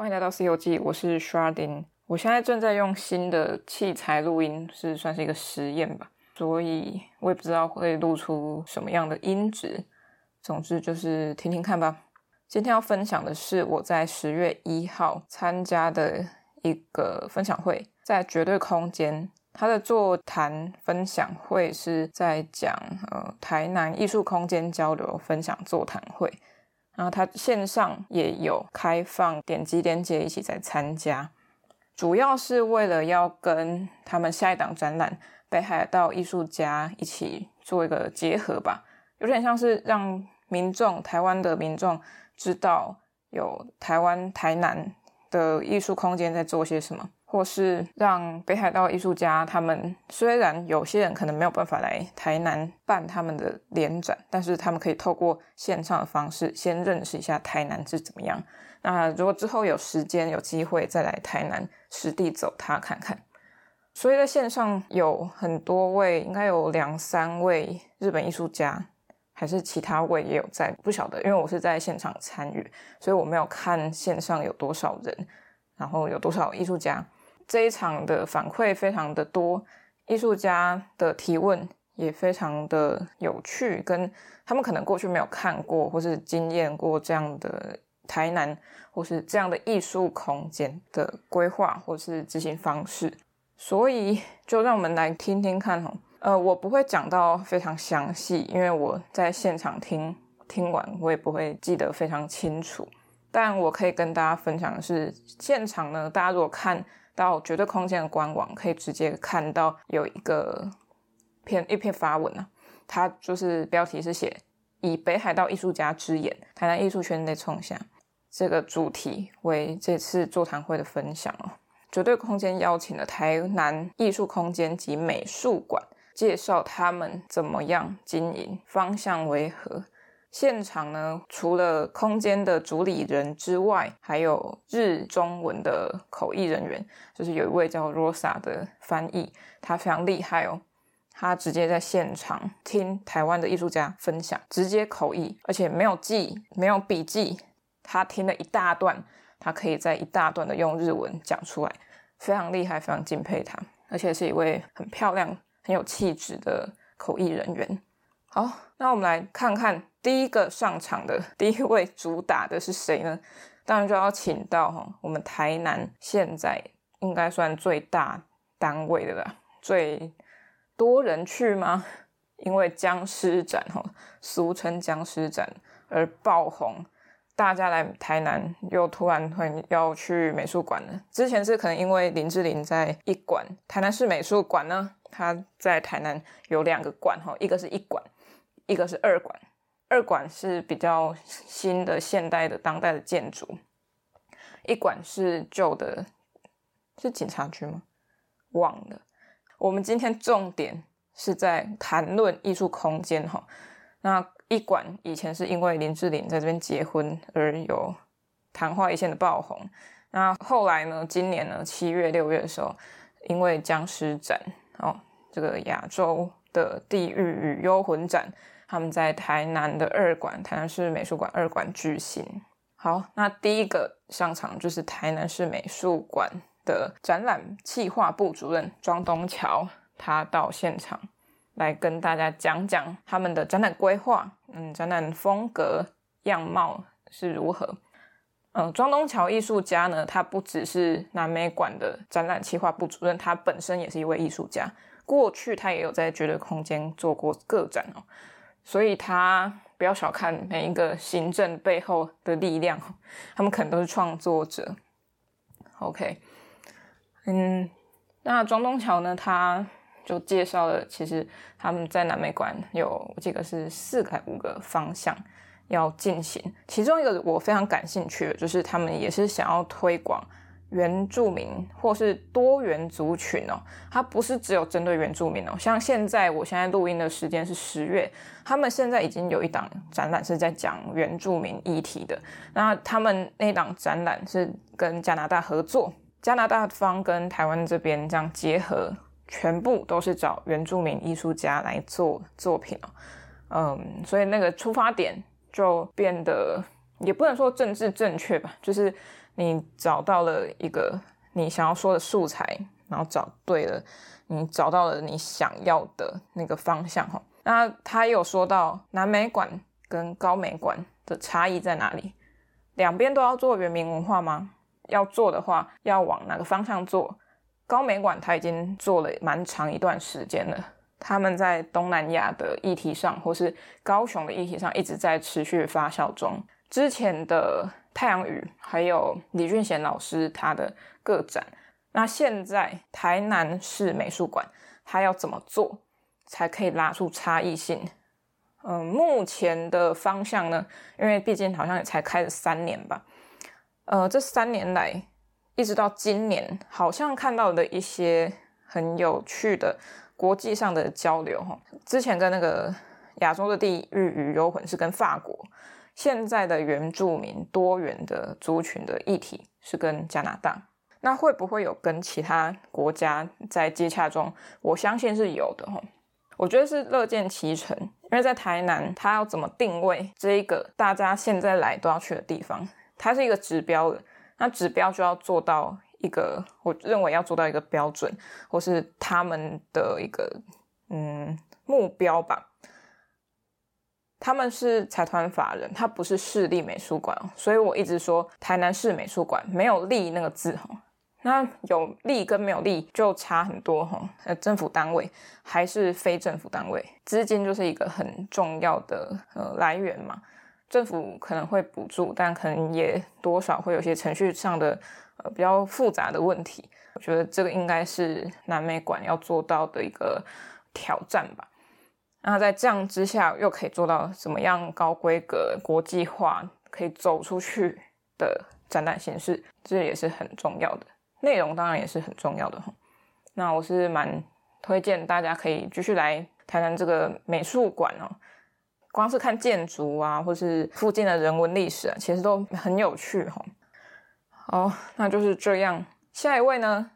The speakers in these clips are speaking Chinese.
欢迎来到《C 游记》，我是 Sharding。我现在正在用新的器材录音，是算是一个实验吧，所以我也不知道会录出什么样的音质。总之就是听听看吧。今天要分享的是我在十月一号参加的一个分享会，在绝对空间。他的座谈分享会是在讲呃台南艺术空间交流分享座谈会，然后他线上也有开放点击连接一起在参加，主要是为了要跟他们下一档展览北海道艺术家一起做一个结合吧，有点像是让民众台湾的民众知道有台湾台南的艺术空间在做些什么。或是让北海道艺术家，他们虽然有些人可能没有办法来台南办他们的联展，但是他们可以透过线上的方式先认识一下台南是怎么样。那如果之后有时间有机会再来台南实地走他看看。所以在线上有很多位，应该有两三位日本艺术家，还是其他位也有在，不晓得，因为我是在现场参与，所以我没有看线上有多少人，然后有多少艺术家。这一场的反馈非常的多，艺术家的提问也非常的有趣，跟他们可能过去没有看过或是经验过这样的台南或是这样的艺术空间的规划或是执行方式，所以就让我们来听听看哦。呃，我不会讲到非常详细，因为我在现场听听完，我也不会记得非常清楚，但我可以跟大家分享的是，现场呢，大家如果看。到绝对空间的官网，可以直接看到有一个篇一篇发文啊，它就是标题是写“以北海道艺术家之眼，台南艺术圈内创下”，这个主题为这次座谈会的分享哦。绝对空间邀请了台南艺术空间及美术馆，介绍他们怎么样经营，方向为何。现场呢，除了空间的主理人之外，还有日中文的口译人员，就是有一位叫 Rosa 的翻译，他非常厉害哦。他直接在现场听台湾的艺术家分享，直接口译，而且没有记，没有笔记，他听了一大段，他可以在一大段的用日文讲出来，非常厉害，非常敬佩他，而且是一位很漂亮、很有气质的口译人员。好，那我们来看看第一个上场的 第一位主打的是谁呢？当然就要请到哈，我们台南现在应该算最大单位的啦，最多人去吗？因为僵尸展哈，俗称僵尸展而爆红，大家来台南又突然会要去美术馆了。之前是可能因为林志玲在一馆，台南市美术馆呢，它在台南有两个馆哈，一个是一馆。一个是二馆，二馆是比较新的现代的当代的建筑，一馆是旧的，是警察局吗？忘了。我们今天重点是在谈论艺术空间哈。那一馆以前是因为林志玲在这边结婚而有昙花一现的爆红，那后来呢？今年呢？七月六月的时候，因为僵尸展哦，这个亚洲的地狱与幽魂展。他们在台南的二馆，台南市美术馆二馆举行。好，那第一个上场就是台南市美术馆的展览企划部主任庄东桥，他到现场来跟大家讲讲他们的展览规划，嗯，展览风格样貌是如何。嗯，庄东桥艺术家呢，他不只是南美馆的展览企划部主任，他本身也是一位艺术家，过去他也有在绝对空间做过个展哦。所以他不要小看每一个行政背后的力量，他们可能都是创作者。OK，嗯，那庄东桥呢，他就介绍了，其实他们在南美馆有这个是四个五个方向要进行，其中一个我非常感兴趣的，就是他们也是想要推广。原住民或是多元族群哦，它不是只有针对原住民哦。像现在，我现在录音的时间是十月，他们现在已经有一档展览是在讲原住民议题的。那他们那档展览是跟加拿大合作，加拿大方跟台湾这边这样结合，全部都是找原住民艺术家来做作品哦。嗯，所以那个出发点就变得也不能说政治正确吧，就是。你找到了一个你想要说的素材，然后找对了，你找到了你想要的那个方向哈。那他有说到南美馆跟高美馆的差异在哪里？两边都要做原民文化吗？要做的话，要往哪个方向做？高美馆他已经做了蛮长一段时间了，他们在东南亚的议题上，或是高雄的议题上，一直在持续发酵中。之前的太阳雨，还有李俊贤老师他的个展，那现在台南市美术馆，他要怎么做才可以拉出差异性？嗯，目前的方向呢，因为毕竟好像也才开了三年吧，呃，这三年来一直到今年，好像看到的一些很有趣的国际上的交流哈。之前跟那个亚洲的地域与幽魂是跟法国。现在的原住民多元的族群的议题是跟加拿大，那会不会有跟其他国家在接洽中？我相信是有的哈，我觉得是乐见其成，因为在台南，它要怎么定位这一个大家现在来都要去的地方？它是一个指标的，那指标就要做到一个，我认为要做到一个标准，或是他们的一个嗯目标吧。他们是财团法人，他不是市立美术馆，所以我一直说台南市美术馆没有“立”那个字哈。那有“立”跟没有“立”就差很多哈。呃，政府单位还是非政府单位，资金就是一个很重要的呃来源嘛。政府可能会补助，但可能也多少会有些程序上的呃比较复杂的问题。我觉得这个应该是南美馆要做到的一个挑战吧。那在这样之下，又可以做到怎么样高规格、国际化，可以走出去的展览形式，这也是很重要的。内容当然也是很重要的哈。那我是蛮推荐大家可以继续来台南这个美术馆哦。光是看建筑啊，或是附近的人文历史啊，其实都很有趣哈。好，那就是这样。下一位呢，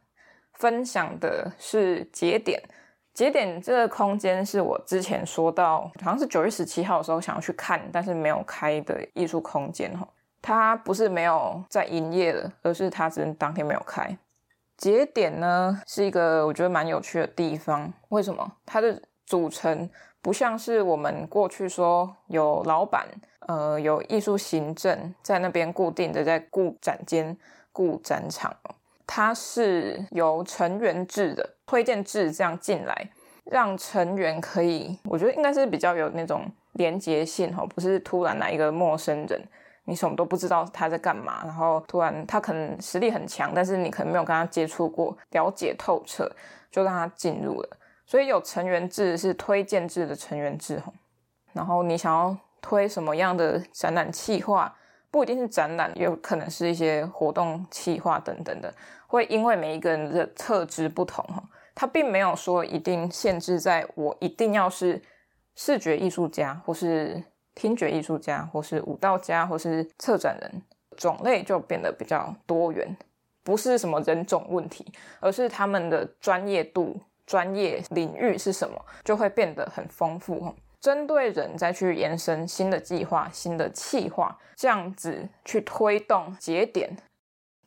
分享的是节点。节点这个空间是我之前说到，好像是九月十七号的时候想要去看，但是没有开的艺术空间哈。它不是没有在营业的，而是它只是当天没有开。节点呢是一个我觉得蛮有趣的地方，为什么？它的组成不像是我们过去说有老板，呃，有艺术行政在那边固定的在顾展间、顾展场。它是由成员制的推荐制这样进来，让成员可以，我觉得应该是比较有那种连结性哈，不是突然来一个陌生人，你什么都不知道他在干嘛，然后突然他可能实力很强，但是你可能没有跟他接触过，了解透彻，就让他进入了。所以有成员制是推荐制的成员制哈，然后你想要推什么样的展览企划？不一定是展览，也有可能是一些活动企划等等的，会因为每一个人的特质不同哈，他并没有说一定限制在我一定要是视觉艺术家，或是听觉艺术家，或是舞蹈家，或是策展人，种类就变得比较多元，不是什么人种问题，而是他们的专业度、专业领域是什么，就会变得很丰富哈。针对人再去延伸新的计划、新的企划，这样子去推动节点。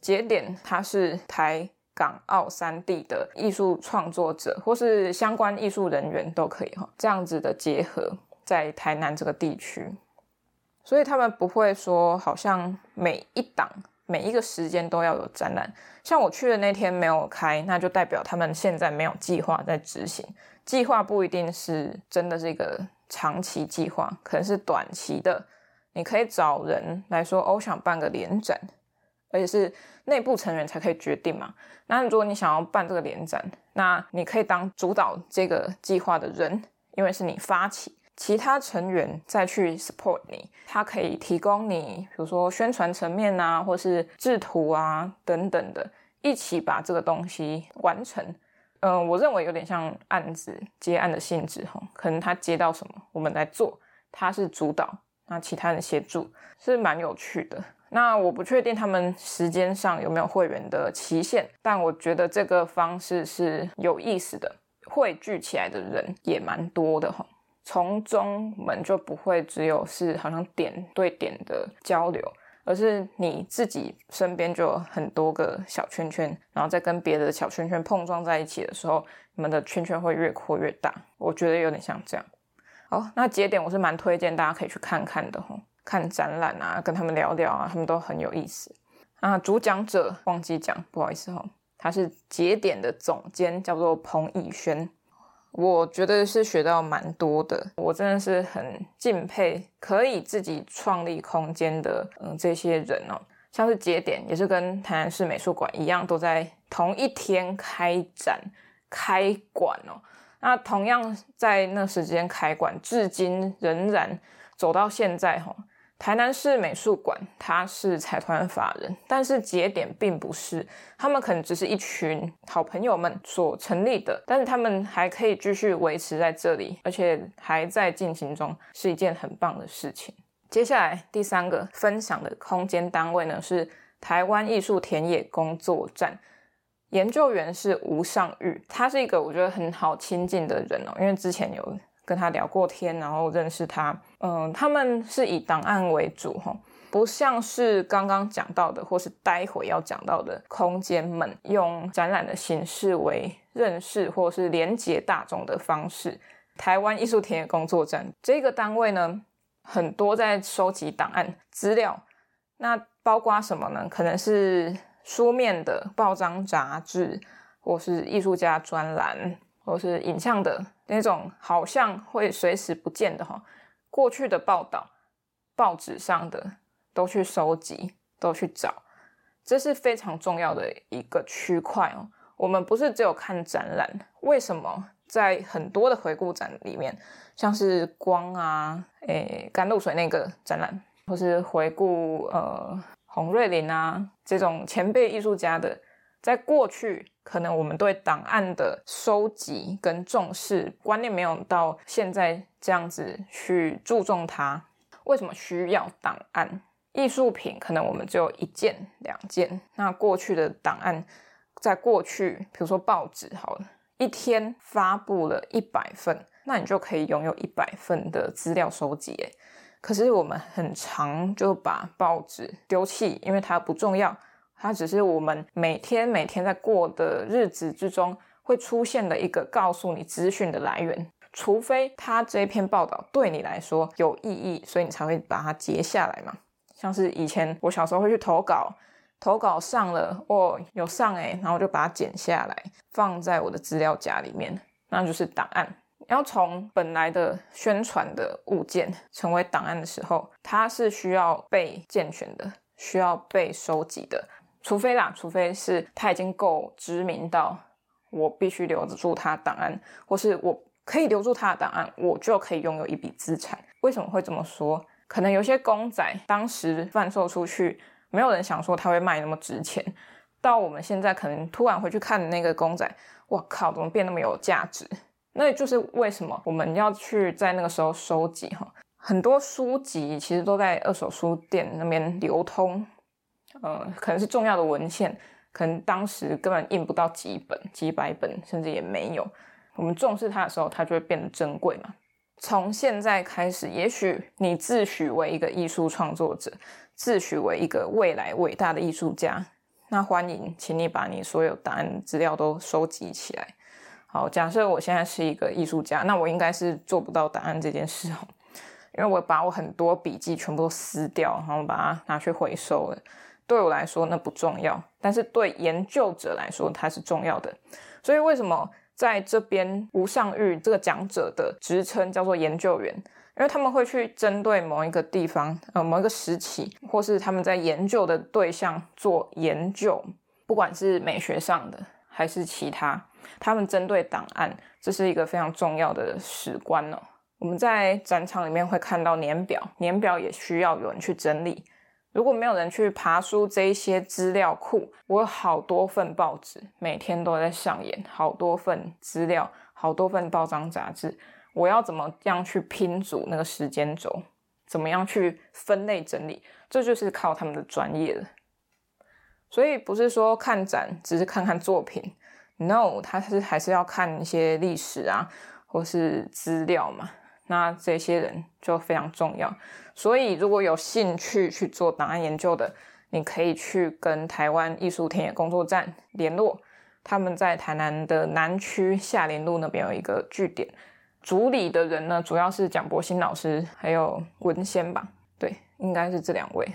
节点它是台港澳三地的艺术创作者或是相关艺术人员都可以哈，这样子的结合在台南这个地区，所以他们不会说好像每一档每一个时间都要有展览。像我去的那天没有开，那就代表他们现在没有计划在执行。计划不一定是真的是一个。长期计划可能是短期的，你可以找人来说，哦，我想办个联展，而且是内部成员才可以决定嘛。那如果你想要办这个联展，那你可以当主导这个计划的人，因为是你发起，其他成员再去 support 你，他可以提供你，比如说宣传层面啊，或是制图啊等等的，一起把这个东西完成。嗯、我认为有点像案子接案的性质哈，可能他接到什么，我们来做，他是主导，那其他人协助，是蛮有趣的。那我不确定他们时间上有没有会员的期限，但我觉得这个方式是有意思的，汇聚起来的人也蛮多的哈。从中我们就不会只有是好像点对点的交流，而是你自己身边就有很多个小圈圈，然后再跟别的小圈圈碰撞在一起的时候，你们的圈圈会越扩越大。我觉得有点像这样。好，那节点我是蛮推荐大家可以去看看的吼，看展览啊，跟他们聊聊啊，他们都很有意思。啊，主讲者忘记讲，不好意思哦，他是节点的总监，叫做彭以轩。我觉得是学到蛮多的，我真的是很敬佩可以自己创立空间的嗯这些人哦，像是节点也是跟台南市美术馆一样，都在同一天开展开馆哦。那同样在那时间开馆，至今仍然走到现在哈。台南市美术馆，它是财团法人，但是节点并不是，他们可能只是一群好朋友们所成立的，但是他们还可以继续维持在这里，而且还在进行中，是一件很棒的事情。接下来第三个分享的空间单位呢，是台湾艺术田野工作站，研究员是吴尚玉，他是一个我觉得很好亲近的人哦，因为之前有。跟他聊过天，然后认识他。嗯，他们是以档案为主，哈，不像是刚刚讲到的，或是待会要讲到的空间们，用展览的形式为认识或是连接大众的方式。台湾艺术田野工作站这个单位呢，很多在收集档案资料，那包括什么呢？可能是书面的报章杂志，或是艺术家专栏，或是影像的。那种好像会随时不见的哈，过去的报道、报纸上的都去收集、都去找，这是非常重要的一个区块哦。我们不是只有看展览，为什么在很多的回顾展里面，像是光啊、诶甘露水那个展览，或是回顾呃洪瑞麟啊这种前辈艺术家的，在过去。可能我们对档案的收集跟重视观念没有到现在这样子去注重它。为什么需要档案？艺术品可能我们只有一件、两件。那过去的档案，在过去，比如说报纸，好了，一天发布了一百份，那你就可以拥有一百份的资料收集。可是我们很常就把报纸丢弃，因为它不重要。它只是我们每天每天在过的日子之中会出现的一个告诉你资讯的来源，除非它这篇报道对你来说有意义，所以你才会把它截下来嘛。像是以前我小时候会去投稿，投稿上了哦，有上诶，然后我就把它剪下来放在我的资料夹里面，那就是档案。要从本来的宣传的物件成为档案的时候，它是需要被健全的，需要被收集的。除非啦，除非是他已经够知名到我必须留得住他档案，或是我可以留住他的档案，我就可以拥有一笔资产。为什么会这么说？可能有些公仔当时贩售出去，没有人想说他会卖那么值钱。到我们现在可能突然回去看那个公仔，哇靠，怎么变那么有价值？那就是为什么我们要去在那个时候收集哈，很多书籍其实都在二手书店那边流通。呃，可能是重要的文献，可能当时根本印不到几本、几百本，甚至也没有。我们重视它的时候，它就会变得珍贵嘛。从现在开始，也许你自诩为一个艺术创作者，自诩为一个未来伟大的艺术家，那欢迎，请你把你所有档案资料都收集起来。好，假设我现在是一个艺术家，那我应该是做不到档案这件事哦，因为我把我很多笔记全部都撕掉，然后把它拿去回收了。对我来说那不重要，但是对研究者来说它是重要的。所以为什么在这边吴尚玉这个讲者的职称叫做研究员？因为他们会去针对某一个地方，呃，某一个时期，或是他们在研究的对象做研究，不管是美学上的还是其他，他们针对档案，这是一个非常重要的史观哦。我们在展场里面会看到年表，年表也需要有人去整理。如果没有人去爬书这一些资料库，我有好多份报纸，每天都在上演，好多份资料，好多份报章杂志，我要怎么样去拼组那个时间轴？怎么样去分类整理？这就是靠他们的专业了。所以不是说看展只是看看作品，no，他是还是要看一些历史啊，或是资料嘛。那这些人就非常重要。所以如果有兴趣去做档案研究的，你可以去跟台湾艺术田野工作站联络，他们在台南的南区下连路那边有一个据点。主理的人呢，主要是蒋博新老师，还有文仙吧，对，应该是这两位。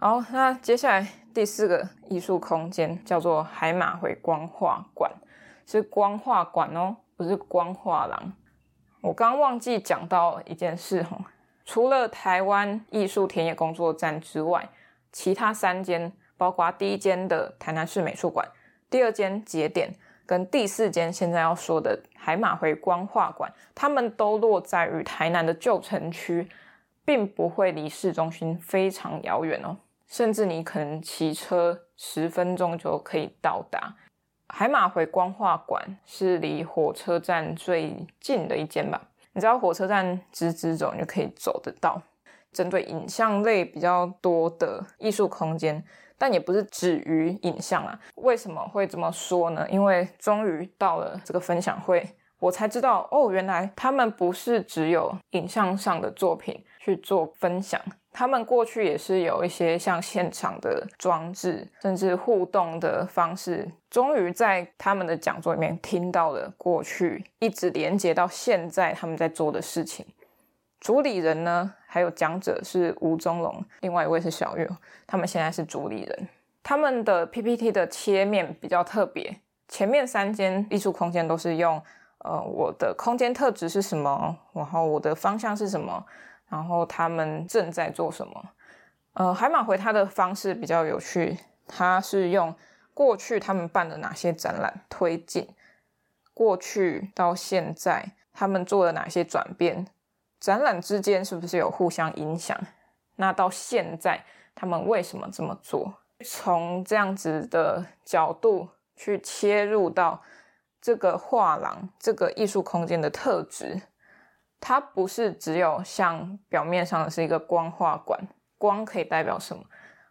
好，那接下来第四个艺术空间叫做海马回光画馆，是光画馆哦，不是光画廊。我刚忘记讲到一件事哈，除了台湾艺术田野工作站之外，其他三间，包括第一间的台南市美术馆，第二间节点，跟第四间现在要说的海马回光画馆，他们都落在于台南的旧城区，并不会离市中心非常遥远哦，甚至你可能骑车十分钟就可以到达。海马回光画馆是离火车站最近的一间吧？你知道火车站直直走，你就可以走得到。针对影像类比较多的艺术空间。但也不是止于影像啊。为什么会这么说呢？因为终于到了这个分享会，我才知道哦，原来他们不是只有影像上的作品去做分享，他们过去也是有一些像现场的装置，甚至互动的方式。终于在他们的讲座里面听到了过去一直连接到现在他们在做的事情。主理人呢，还有讲者是吴宗龙，另外一位是小月，他们现在是主理人。他们的 PPT 的切面比较特别，前面三间艺术空间都是用呃我的空间特质是什么，然后我的方向是什么，然后他们正在做什么。呃，海马回他的方式比较有趣，他是用过去他们办了哪些展览推进，过去到现在他们做了哪些转变。展览之间是不是有互相影响？那到现在他们为什么这么做？从这样子的角度去切入到这个画廊、这个艺术空间的特质，它不是只有像表面上的是一个光画馆，光可以代表什么？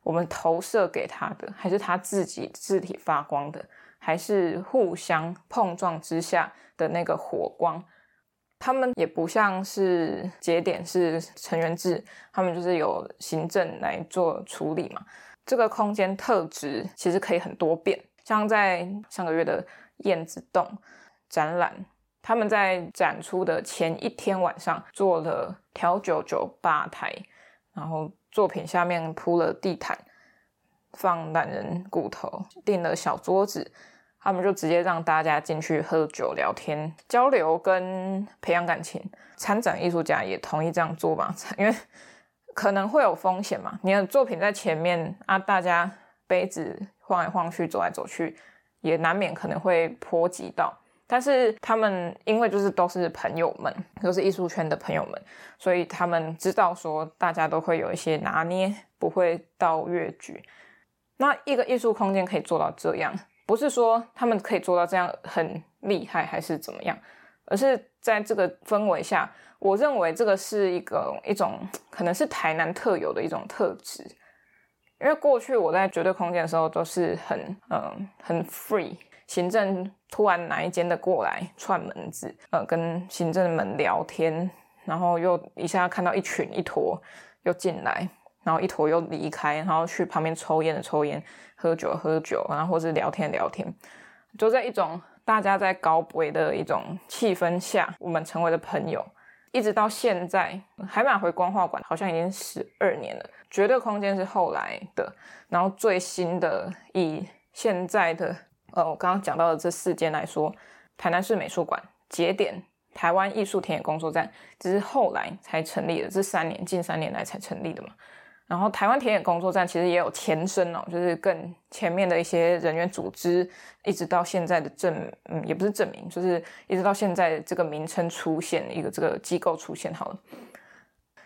我们投射给它的，还是它自己自体发光的，还是互相碰撞之下的那个火光？他们也不像是节点是成员制，他们就是有行政来做处理嘛。这个空间特质其实可以很多变，像在上个月的燕子洞展览，他们在展出的前一天晚上做了调酒酒吧台，然后作品下面铺了地毯，放懒人骨头，订了小桌子。他们就直接让大家进去喝酒、聊天、交流跟培养感情。参展艺术家也同意这样做吧，因为可能会有风险嘛。你的作品在前面啊，大家杯子晃来晃去、走来走去，也难免可能会波及到。但是他们因为就是都是朋友们，都是艺术圈的朋友们，所以他们知道说大家都会有一些拿捏，不会到越矩。那一个艺术空间可以做到这样。不是说他们可以做到这样很厉害，还是怎么样，而是在这个氛围下，我认为这个是一个一种可能是台南特有的一种特质。因为过去我在绝对空间的时候都是很嗯很 free，行政突然哪一间的过来串门子，呃跟行政们聊天，然后又一下看到一群一坨又进来。然后一坨又离开，然后去旁边抽烟的抽烟，喝酒喝酒，然后或是聊天聊天，就在一种大家在高维的一种气氛下，我们成为了朋友，一直到现在。海马回光画馆好像已经十二年了，绝对空间是后来的，然后最新的以现在的呃，我刚刚讲到的这四间来说，台南市美术馆、节点、台湾艺术田野工作站，只是后来才成立的，这三年近三年来才成立的嘛。然后台湾田野工作站其实也有前身哦，就是更前面的一些人员组织，一直到现在的证，嗯，也不是证明，就是一直到现在这个名称出现，一个这个机构出现好了。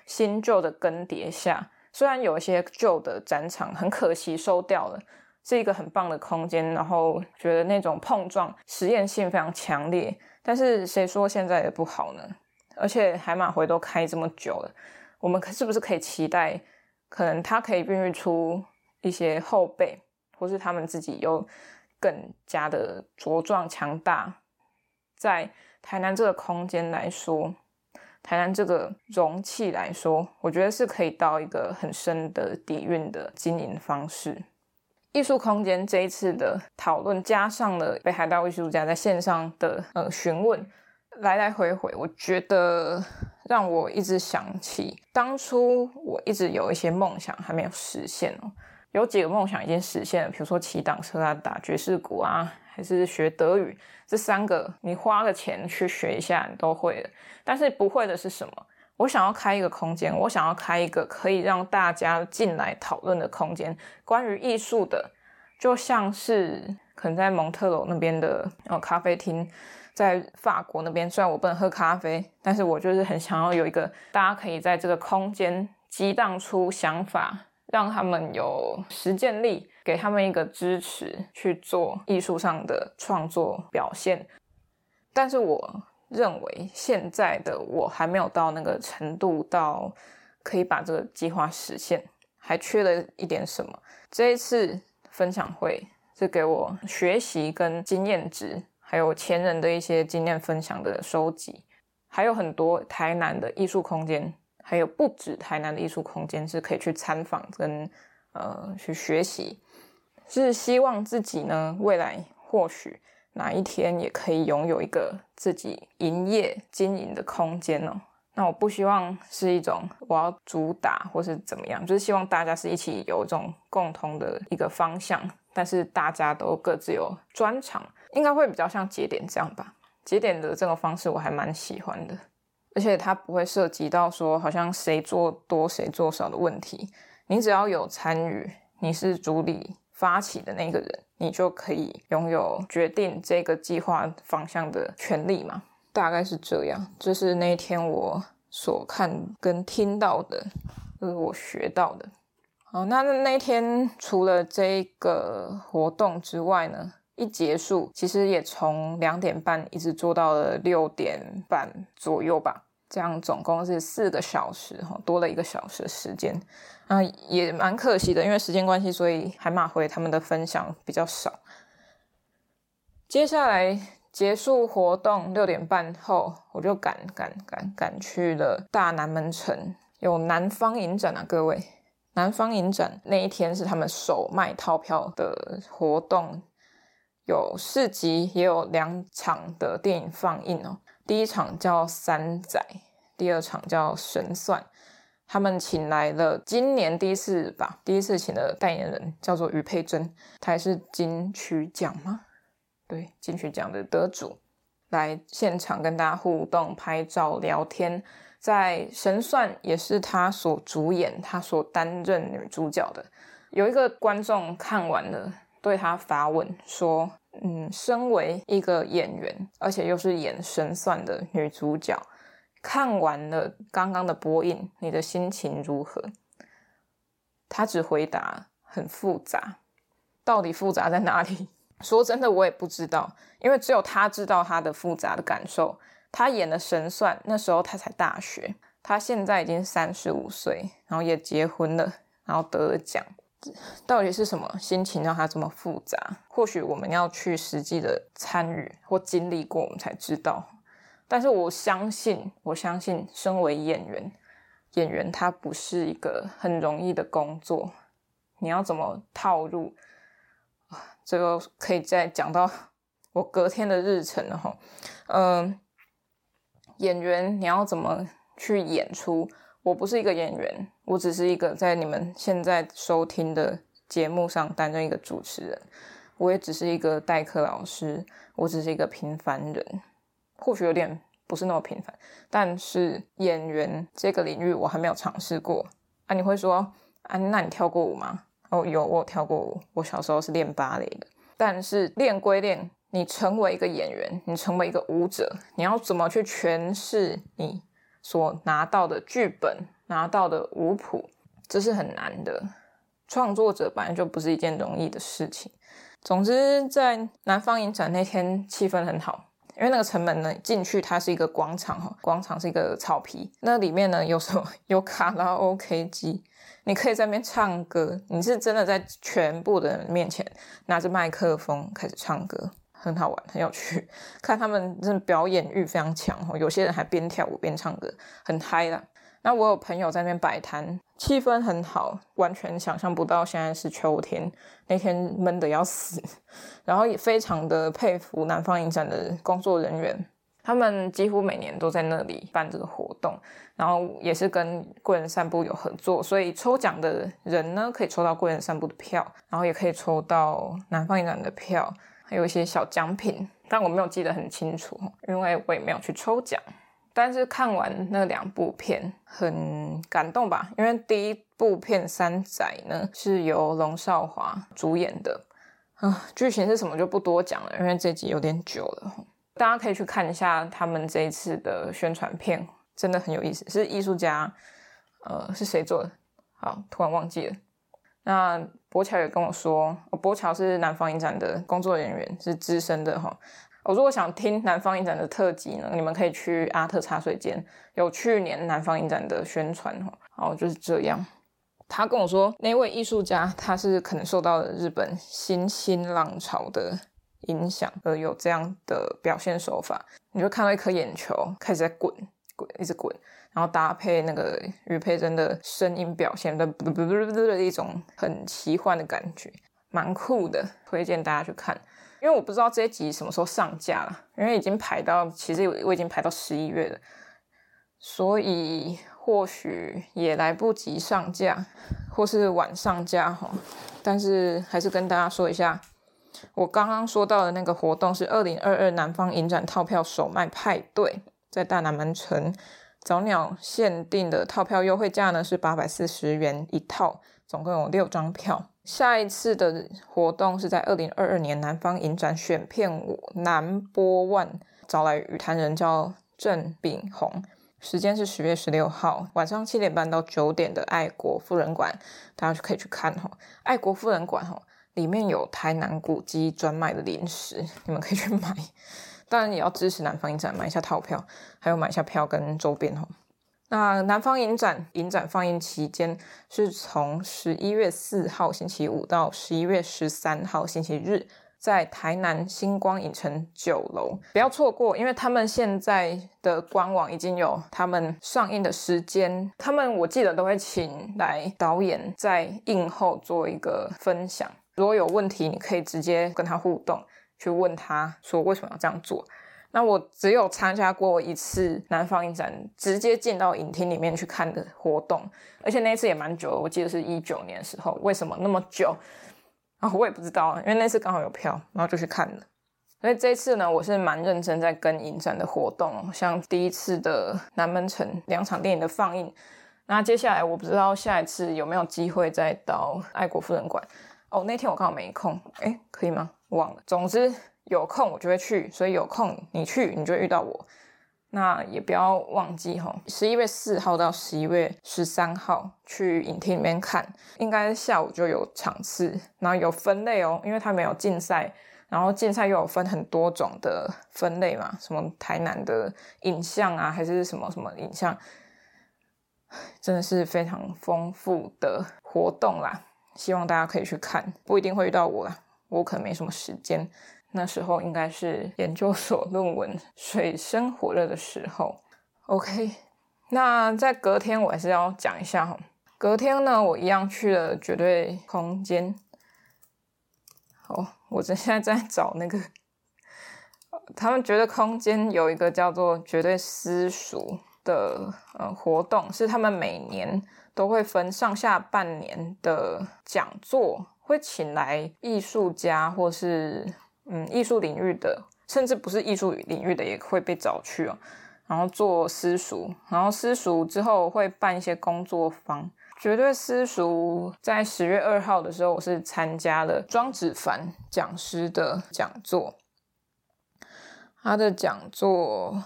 新旧的更迭下，虽然有一些旧的展场很可惜收掉了，是一个很棒的空间，然后觉得那种碰撞实验性非常强烈，但是谁说现在也不好呢？而且海马回都开这么久了，我们是不是可以期待？可能他可以孕育出一些后辈，或是他们自己又更加的茁壮强大。在台南这个空间来说，台南这个容器来说，我觉得是可以到一个很深的底蕴的经营方式。艺术空间这一次的讨论，加上了北海道艺术家在线上的呃询问，来来回回，我觉得让我一直想起当初我一直有一些梦想还没有实现哦。有几个梦想已经实现了，比如说骑档车啊、打爵士鼓啊，还是学德语，这三个你花个钱去学一下，你都会了。但是不会的是什么？我想要开一个空间，我想要开一个可以让大家进来讨论的空间，关于艺术的，就像是可能在蒙特娄那边的呃咖啡厅，在法国那边，虽然我不能喝咖啡，但是我就是很想要有一个大家可以在这个空间激荡出想法，让他们有实践力，给他们一个支持去做艺术上的创作表现，但是我。认为现在的我还没有到那个程度，到可以把这个计划实现，还缺了一点什么。这一次分享会是给我学习跟经验值，还有前人的一些经验分享的收集，还有很多台南的艺术空间，还有不止台南的艺术空间是可以去参访跟呃去学习，是希望自己呢未来或许。哪一天也可以拥有一个自己营业经营的空间哦。那我不希望是一种我要主打或是怎么样，就是希望大家是一起有一种共同的一个方向，但是大家都各自有专长，应该会比较像节点这样吧。节点的这种方式我还蛮喜欢的，而且它不会涉及到说好像谁做多谁做少的问题，你只要有参与，你是主理发起的那个人。你就可以拥有决定这个计划方向的权利嘛？大概是这样。这是那一天我所看跟听到的，就是我学到的。好，那那天除了这个活动之外呢，一结束，其实也从两点半一直做到了六点半左右吧。这样总共是四个小时，哈多了一个小时的时间。啊，也蛮可惜的，因为时间关系，所以海马回他们的分享比较少。接下来结束活动六点半后，我就赶赶赶赶去了大南门城，有南方影展啊，各位，南方影展那一天是他们首卖套票的活动，有市集，也有两场的电影放映哦。第一场叫《三仔》，第二场叫《神算》。他们请来了今年第一次吧，第一次请的代言人叫做余佩真，他也是金曲奖吗？对，金曲奖的得主，来现场跟大家互动、拍照、聊天。在神算也是他所主演，他所担任女主角的。有一个观众看完了，对他发问说：“嗯，身为一个演员，而且又是演神算的女主角。”看完了刚刚的播映，你的心情如何？他只回答很复杂，到底复杂在哪里？说真的，我也不知道，因为只有他知道他的复杂的感受。他演的神算，那时候他才大学，他现在已经三十五岁，然后也结婚了，然后得了奖，到底是什么心情让他这么复杂？或许我们要去实际的参与或经历过，我们才知道。但是我相信，我相信，身为演员，演员他不是一个很容易的工作。你要怎么套入？这个可以再讲到我隔天的日程了哈。嗯，演员你要怎么去演出？我不是一个演员，我只是一个在你们现在收听的节目上担任一个主持人。我也只是一个代课老师，我只是一个平凡人。或许有点不是那么平凡，但是演员这个领域我还没有尝试过啊！你会说啊，那你跳过舞吗？哦，有，我跳过舞。我小时候是练芭蕾的，但是练归练，你成为一个演员，你成为一个舞者，你要怎么去诠释你所拿到的剧本、拿到的舞谱，这是很难的。创作者本来就不是一件容易的事情。总之，在南方影展那天，气氛很好。因为那个城门呢，进去它是一个广场哈，广场是一个草皮，那里面呢有什么？有卡拉 OK 机，你可以在那边唱歌，你是真的在全部的人面前拿着麦克风开始唱歌，很好玩，很有趣。看他们真的表演欲非常强哦，有些人还边跳舞边唱歌，很嗨啦。那我有朋友在那边摆摊，气氛很好，完全想象不到现在是秋天，那天闷得要死。然后也非常的佩服南方影展的工作人员，他们几乎每年都在那里办这个活动，然后也是跟贵人散步有合作，所以抽奖的人呢，可以抽到贵人散步的票，然后也可以抽到南方影展的票，还有一些小奖品，但我没有记得很清楚，因为我也没有去抽奖。但是看完那两部片很感动吧，因为第一部片《三仔》呢是由龙少华主演的，啊，剧情是什么就不多讲了，因为这集有点久了。大家可以去看一下他们这一次的宣传片，真的很有意思。是艺术家，呃，是谁做的？好，突然忘记了。那博乔也跟我说，哦，博乔是南方影展的工作人员，是资深的哈。我如果想听南方影展的特辑呢，你们可以去阿特茶水间，有去年南方影展的宣传哈。好，就是这样。他跟我说，那位艺术家他是可能受到了日本新兴浪潮的影响，而有这样的表现手法。你就看到一颗眼球开始在滚滚，一直滚，然后搭配那个余佩真的声音表现的不不不不的一种很奇幻的感觉，蛮酷的，推荐大家去看。因为我不知道这一集什么时候上架了，因为已经排到，其实我已经排到十一月了，所以或许也来不及上架，或是晚上架哈。但是还是跟大家说一下，我刚刚说到的那个活动是二零二二南方影展套票首卖派对，在大南门城早鸟限定的套票优惠价呢是八百四十元一套，总共有六张票。下一次的活动是在二零二二年南方影展选片我 Number One 找来与谈人叫郑炳宏，时间是十月十六号晚上七点半到九点的爱国妇人馆，大家就可以去看哈。爱国妇人馆哈里面有台南古迹专卖的零食，你们可以去买，当然也要支持南方影展，买一下套票，还有买一下票跟周边哈。那南方影展影展放映期间是从十一月四号星期五到十一月十三号星期日，在台南星光影城九楼，不要错过，因为他们现在的官网已经有他们上映的时间，他们我记得都会请来导演在映后做一个分享，如果有问题，你可以直接跟他互动，去问他说为什么要这样做。那我只有参加过一次南方影展，直接进到影厅里面去看的活动，而且那一次也蛮久，我记得是一九年的时候。为什么那么久？啊，我也不知道，因为那次刚好有票，然后就去看了。所以这次呢，我是蛮认真在跟影展的活动，像第一次的南门城两场电影的放映。那接下来我不知道下一次有没有机会再到爱国夫人馆。哦，那天我刚好没空，诶，可以吗？忘了。总之。有空我就会去，所以有空你去，你就遇到我。那也不要忘记哈，十一月四号到十一月十三号去影厅里面看，应该下午就有场次，然后有分类哦，因为它没有竞赛，然后竞赛又有分很多种的分类嘛，什么台南的影像啊，还是什么什么影像，真的是非常丰富的活动啦。希望大家可以去看，不一定会遇到我啦，我可能没什么时间。那时候应该是研究所论文水深火热的时候。OK，那在隔天我还是要讲一下哈。隔天呢，我一样去了绝对空间。好，我这现在在找那个，他们绝对空间有一个叫做绝对私塾的呃活动，是他们每年都会分上下半年的讲座，会请来艺术家或是。嗯，艺术领域的，甚至不是艺术领域的，也会被找去哦。然后做私塾，然后私塾之后会办一些工作坊。绝对私塾在十月二号的时候，我是参加了庄子凡讲师的讲座。他的讲座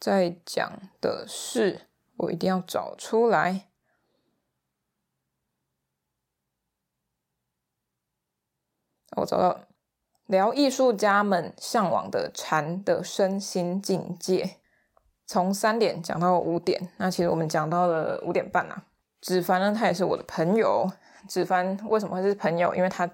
在讲的是，我一定要找出来。我找到。聊艺术家们向往的禅的身心境界，从三点讲到五点。那其实我们讲到了五点半啊。子凡呢，他也是我的朋友。子凡为什么会是朋友？因为他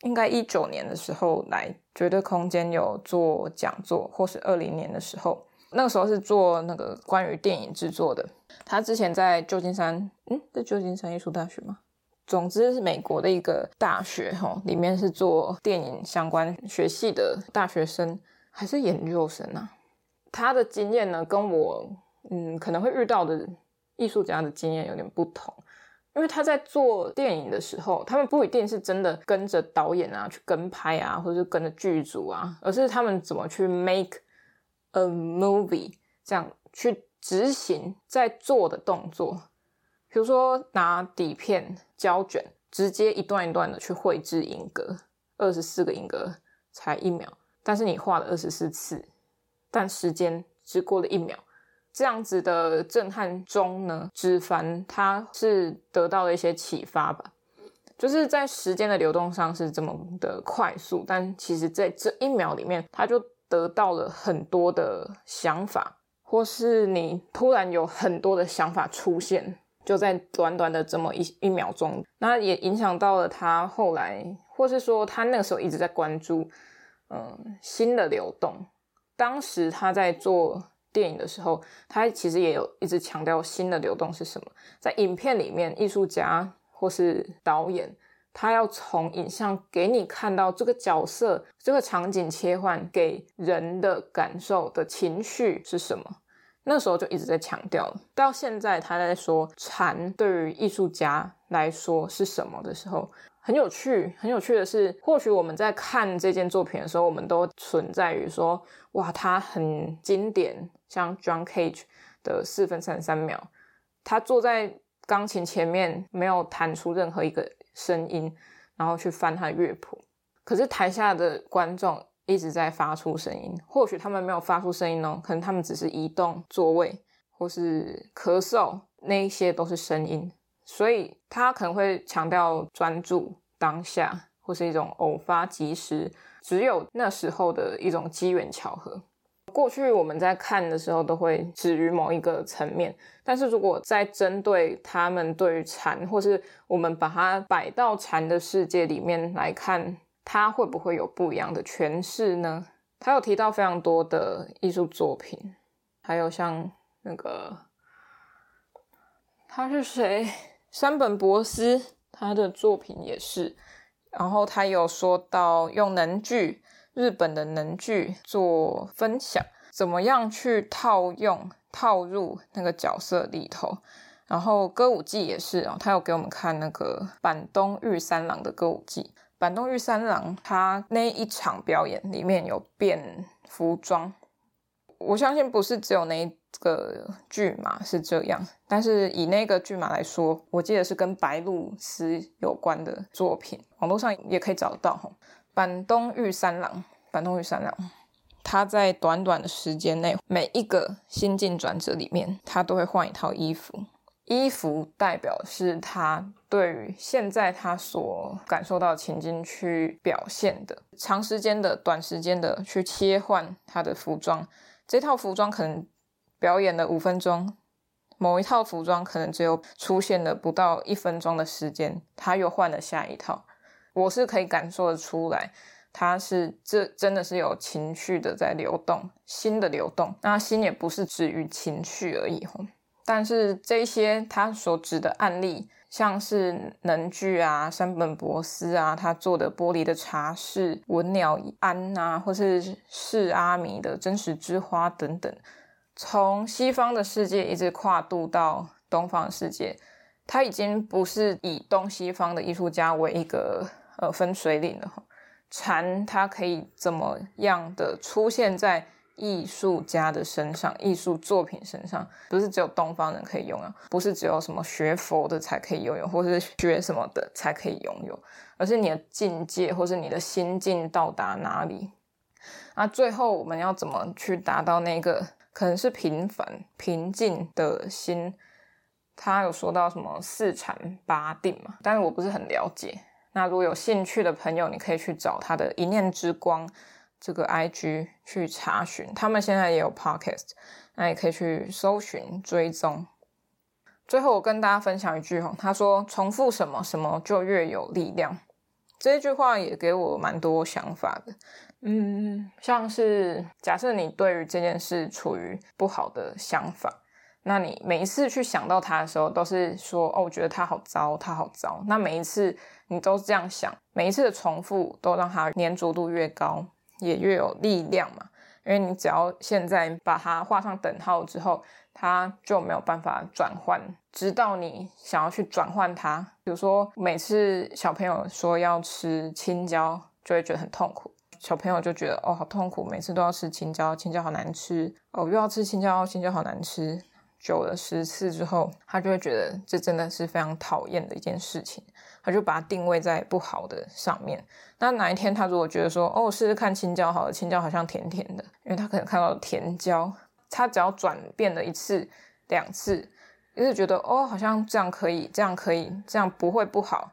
应该一九年的时候来绝对空间有做讲座，或是二零年的时候，那个时候是做那个关于电影制作的。他之前在旧金山，嗯，在旧金山艺术大学吗？总之是美国的一个大学，哈，里面是做电影相关学系的大学生还是研究生啊？他的经验呢，跟我嗯可能会遇到的艺术家的经验有点不同。因为他在做电影的时候，他们不一定是真的跟着导演啊去跟拍啊，或者是跟着剧组啊，而是他们怎么去 make a movie，这样去执行在做的动作。比如说拿底片、胶卷，直接一段一段的去绘制影格，二十四个影格才一秒，但是你画了二十四次，但时间只过了一秒。这样子的震撼中呢，纸凡他是得到了一些启发吧，就是在时间的流动上是这么的快速，但其实在这一秒里面，他就得到了很多的想法，或是你突然有很多的想法出现，就在短短的这么一一秒钟，那也影响到了他后来，或是说他那个时候一直在关注，嗯，心的流动。当时他在做。电影的时候，他其实也有一直强调心的流动是什么。在影片里面，艺术家或是导演，他要从影像给你看到这个角色、这个场景切换给人的感受的情绪是什么。那时候就一直在强调。到现在，他在说禅对于艺术家来说是什么的时候。很有趣，很有趣的是，或许我们在看这件作品的时候，我们都存在于说，哇，它很经典，像 John Cage 的四分三十三秒，他坐在钢琴前面，没有弹出任何一个声音，然后去翻他的乐谱，可是台下的观众一直在发出声音，或许他们没有发出声音哦，可能他们只是移动座位或是咳嗽，那一些都是声音。所以他可能会强调专注当下，或是一种偶发即时，只有那时候的一种机缘巧合。过去我们在看的时候都会止于某一个层面，但是如果在针对他们对于禅，或是我们把它摆到禅的世界里面来看，他会不会有不一样的诠释呢？他有提到非常多的艺术作品，还有像那个他是谁？山本博司他的作品也是，然后他有说到用能剧，日本的能剧做分享，怎么样去套用套入那个角色里头，然后歌舞伎也是啊，他有给我们看那个坂东玉三郎的歌舞伎，坂东玉三郎他那一场表演里面有变服装，我相信不是只有那。个剧码是这样，但是以那个剧码来说，我记得是跟白鹭鸶有关的作品，网络上也可以找到。坂东玉三郎，坂东玉三郎，他在短短的时间内，每一个心境转折里面，他都会换一套衣服，衣服代表是他对于现在他所感受到的情境去表现的，长时间的、短时间的去切换他的服装，这套服装可能。表演了五分钟，某一套服装可能只有出现了不到一分钟的时间，他又换了下一套。我是可以感受得出来，他是这真的是有情绪的在流动，心的流动。那心也不是止于情绪而已。但是这些他所指的案例，像是能剧啊、山本博司啊，他做的玻璃的茶室、文鸟庵啊，或是释阿弥的真实之花等等。从西方的世界一直跨度到东方世界，它已经不是以东西方的艺术家为一个呃分水岭了。禅它可以怎么样的出现在艺术家的身上、艺术作品身上？不是只有东方人可以拥有，不是只有什么学佛的才可以拥有，或是学什么的才可以拥有，而是你的境界或是你的心境到达哪里？那最后我们要怎么去达到那个？可能是平凡平静的心，他有说到什么四禅八定嘛？但是我不是很了解。那如果有兴趣的朋友，你可以去找他的一念之光这个 IG 去查询。他们现在也有 Podcast，那也可以去搜寻追踪。最后我跟大家分享一句哈，他说：重复什么什么就越有力量。这句话也给我蛮多想法的。嗯，像是假设你对于这件事处于不好的想法，那你每一次去想到它的时候，都是说哦，我觉得它好糟，它好糟。那每一次你都这样想，每一次的重复都让它粘着度越高，也越有力量嘛。因为你只要现在把它画上等号之后，它就没有办法转换，直到你想要去转换它。比如说，每次小朋友说要吃青椒，就会觉得很痛苦。小朋友就觉得哦，好痛苦，每次都要吃青椒，青椒好难吃哦，又要吃青椒，青椒好难吃。久了十次之后，他就会觉得这真的是非常讨厌的一件事情，他就把它定位在不好的上面。那哪一天他如果觉得说哦，试试看青椒好了，青椒好像甜甜的，因为他可能看到甜椒，他只要转变了一次、两次，就是觉得哦，好像这样可以，这样可以，这样不会不好，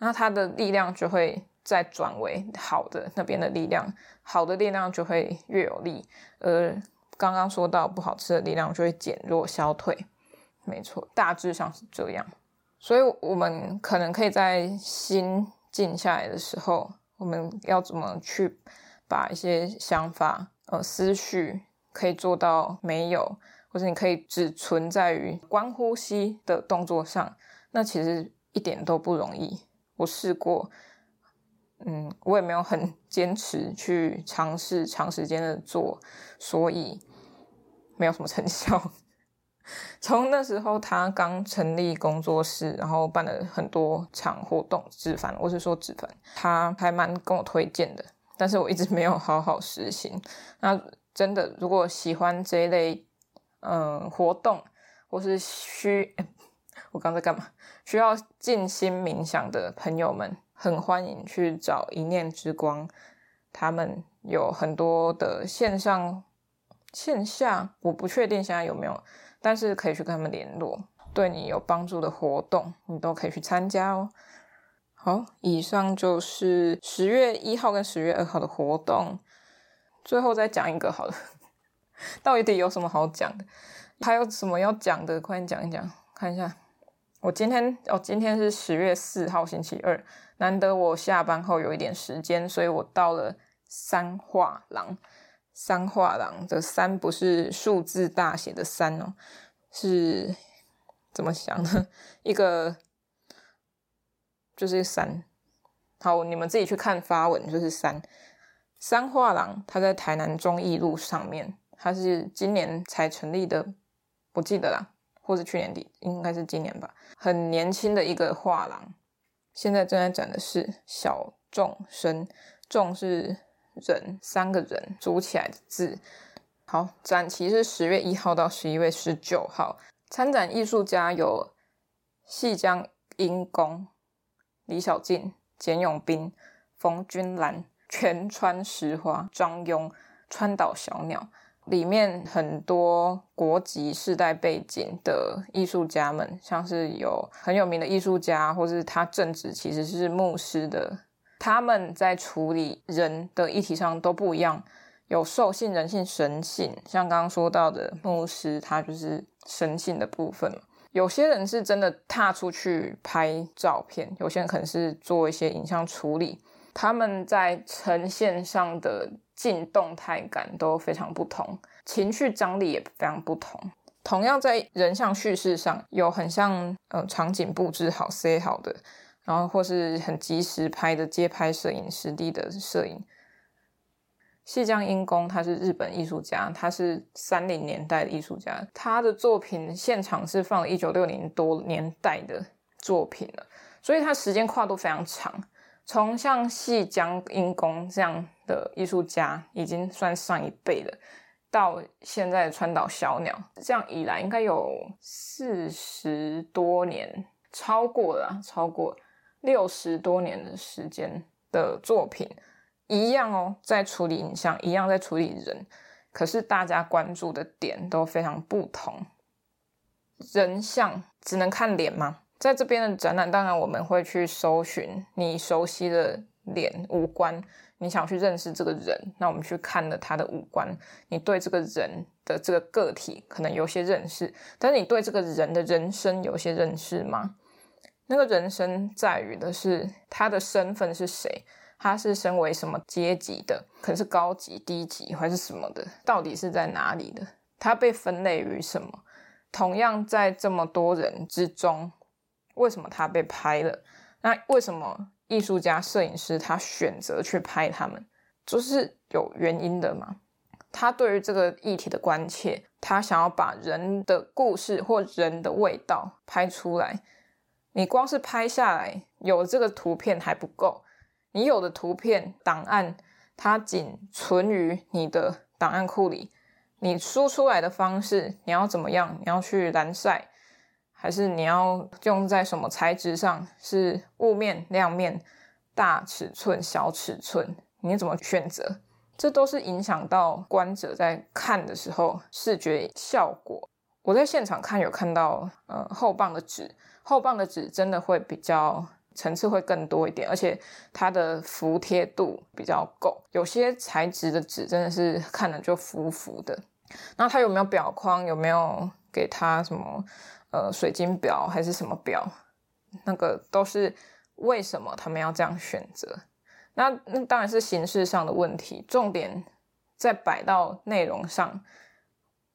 那他的力量就会再转为好的那边的力量，好的力量就会越有力，而。刚刚说到不好吃的力量就会减弱消退，没错，大致上是这样。所以我们可能可以在心静下来的时候，我们要怎么去把一些想法、呃思绪可以做到没有，或者你可以只存在于观呼吸的动作上，那其实一点都不容易。我试过，嗯，我也没有很 坚持去尝试长时间的做，所以。没有什么成效。从那时候，他刚成立工作室，然后办了很多场活动。芷凡，我是说纸凡，他还蛮跟我推荐的，但是我一直没有好好实行。那真的，如果喜欢这一类嗯、活动，或是需 我刚才干嘛？需要静心冥想的朋友们，很欢迎去找一念之光，他们有很多的线上。线下我不确定现在有没有，但是可以去跟他们联络，对你有帮助的活动，你都可以去参加哦。好，以上就是十月一号跟十月二号的活动。最后再讲一个好了，到底有什么好讲的？还有什么要讲的？快点讲一讲，看一下。我今天哦，今天是十月四号星期二，难得我下班后有一点时间，所以我到了三画廊。三画廊的三不是数字大写的三哦，是怎么想的？一个就是三。好，你们自己去看发文，就是三。三画廊它在台南中义路上面，它是今年才成立的，我记得啦，或是去年底，应该是今年吧。很年轻的一个画廊，现在正在展的是小众生，众是。人三个人组起来的字，好，展期是十月一号到十一月十九号。参展艺术家有细江英公、李小静、简永斌、冯君兰、全川石花、张庸、川岛小鸟。里面很多国籍、世代背景的艺术家们，像是有很有名的艺术家，或是他正职其实是牧师的。他们在处理人的议题上都不一样，有兽性、人性、神性。像刚刚说到的牧师，他就是神性的部分。有些人是真的踏出去拍照片，有些人可能是做一些影像处理。他们在呈现上的静动态感都非常不同，情绪张力也非常不同。同样在人像叙事上，有很像呃场景布置好、塞好的。然后或是很及时拍的街拍摄影、实地的摄影。细江英公他是日本艺术家，他是三零年代的艺术家，他的作品现场是放了一九六零多年代的作品了，所以他时间跨度非常长。从像细江英公这样的艺术家，已经算上一辈了，到现在川岛小鸟，这样以来应该有四十多年，超过了，超过。六十多年的时间的作品，一样哦，在处理影像，一样在处理人，可是大家关注的点都非常不同。人像只能看脸吗？在这边的展览，当然我们会去搜寻你熟悉的脸、五官，你想去认识这个人，那我们去看了他的五官，你对这个人的这个个体可能有些认识，但是你对这个人的人生有些认识吗？那个人生在于的是他的身份是谁，他是身为什么阶级的，可能是高级、低级还是什么的，到底是在哪里的？他被分类于什么？同样在这么多人之中，为什么他被拍了？那为什么艺术家、摄影师他选择去拍他们，就是有原因的嘛？他对于这个议题的关切，他想要把人的故事或人的味道拍出来。你光是拍下来，有这个图片还不够，你有的图片档案，它仅存于你的档案库里。你输出来的方式，你要怎么样？你要去蓝晒，还是你要用在什么材质上？是雾面、亮面、大尺寸、小尺寸？你怎么选择？这都是影响到观者在看的时候视觉效果。我在现场看有看到，呃，后棒的纸，厚磅的纸真的会比较层次会更多一点，而且它的服贴度比较够。有些材质的纸真的是看了就浮浮的。那它有没有表框？有没有给它什么呃水晶表还是什么表？那个都是为什么他们要这样选择？那那当然是形式上的问题，重点在摆到内容上，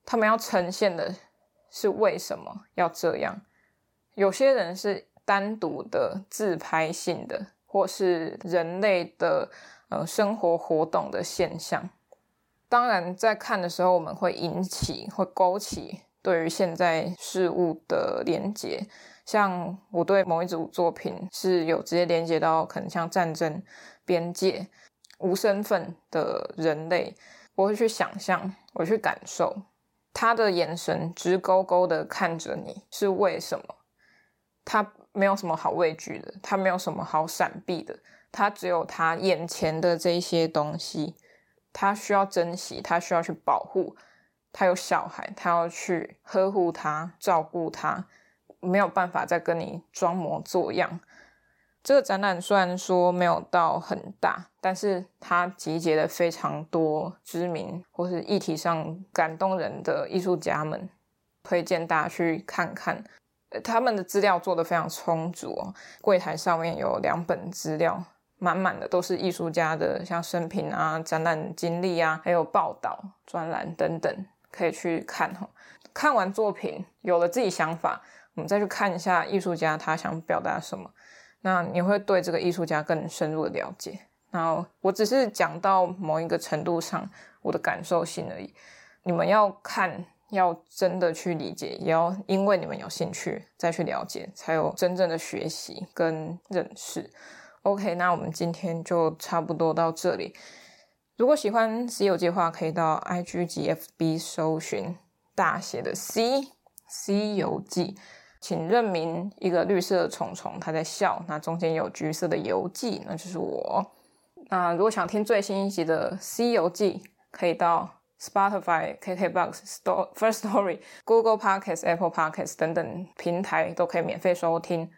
他们要呈现的是为什么要这样？有些人是单独的自拍性的，或是人类的呃生活活动的现象。当然，在看的时候，我们会引起、会勾起对于现在事物的连结。像我对某一组作品是有直接连接到，可能像战争、边界、无身份的人类，我会去想象，我去感受他的眼神直勾勾的看着你，是为什么？他没有什么好畏惧的，他没有什么好闪避的，他只有他眼前的这些东西，他需要珍惜，他需要去保护，他有小孩，他要去呵护他、照顾他。没有办法再跟你装模作样。这个展览虽然说没有到很大，但是它集结了非常多知名或是议题上感动人的艺术家们，推荐大家去看看。他们的资料做得非常充足哦，柜台上面有两本资料，满满的都是艺术家的像生平啊、展览经历啊，还有报道、专栏等等，可以去看哦。看完作品，有了自己想法。我们再去看一下艺术家他想表达什么，那你会对这个艺术家更深入的了解。然后我只是讲到某一个程度上我的感受性而已。你们要看，要真的去理解，也要因为你们有兴趣再去了解，才有真正的学习跟认识。OK，那我们今天就差不多到这里。如果喜欢《C 游记》的话，可以到 IG 及 FB 搜寻大写的 C C 游记。请认明一个绿色的虫虫，它在笑。那中间有橘色的游记，那就是我。那如果想听最新一集的《C 游记》，可以到 Spotify、KKBox、Store、First Story、Google Podcasts、Apple Podcasts 等等平台都可以免费收听。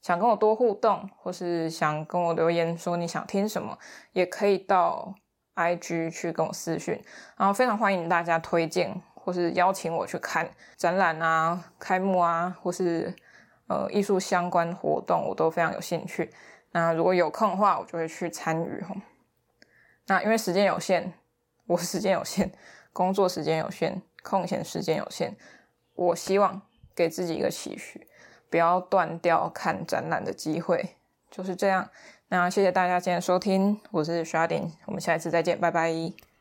想跟我多互动，或是想跟我留言说你想听什么，也可以到 IG 去跟我私讯。然后非常欢迎大家推荐。或是邀请我去看展览啊、开幕啊，或是呃艺术相关活动，我都非常有兴趣。那如果有空的话，我就会去参与。那因为时间有限，我时间有限，工作时间有限，空闲时间有限，我希望给自己一个期许，不要断掉看展览的机会。就是这样。那谢谢大家今天收听，我是 Chardin，我们下一次再见，拜拜。